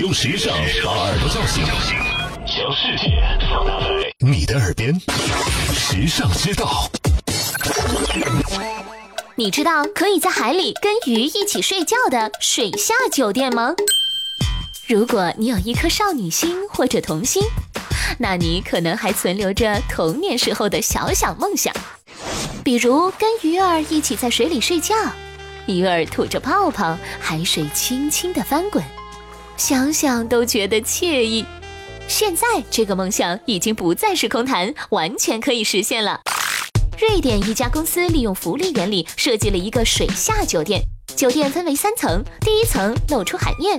用时尚把耳朵叫醒，将世界放大在你的耳边，时尚之道。你知道可以在海里跟鱼一起睡觉的水下酒店吗？如果你有一颗少女心或者童心，那你可能还存留着童年时候的小小梦想，比如跟鱼儿一起在水里睡觉，鱼儿吐着泡泡，海水轻轻地翻滚，想想都觉得惬意。现在这个梦想已经不再是空谈，完全可以实现了。瑞典一家公司利用浮力原理设计了一个水下酒店，酒店分为三层，第一层露出海面，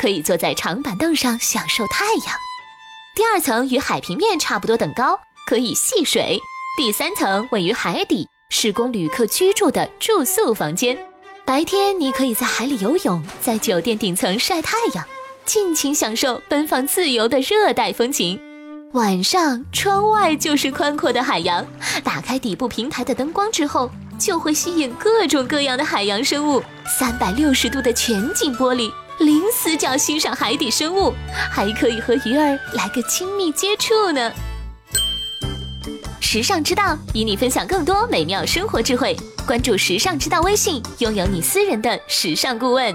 可以坐在长板凳上享受太阳；第二层与海平面差不多等高，可以戏水；第三层位于海底，是供旅客居住的住宿房间。白天你可以在海里游泳，在酒店顶层晒太阳，尽情享受奔放自由的热带风情。晚上，窗外就是宽阔的海洋。打开底部平台的灯光之后，就会吸引各种各样的海洋生物。三百六十度的全景玻璃，零死角欣赏海底生物，还可以和鱼儿来个亲密接触呢。时尚之道，与你分享更多美妙生活智慧。关注时尚之道微信，拥有你私人的时尚顾问。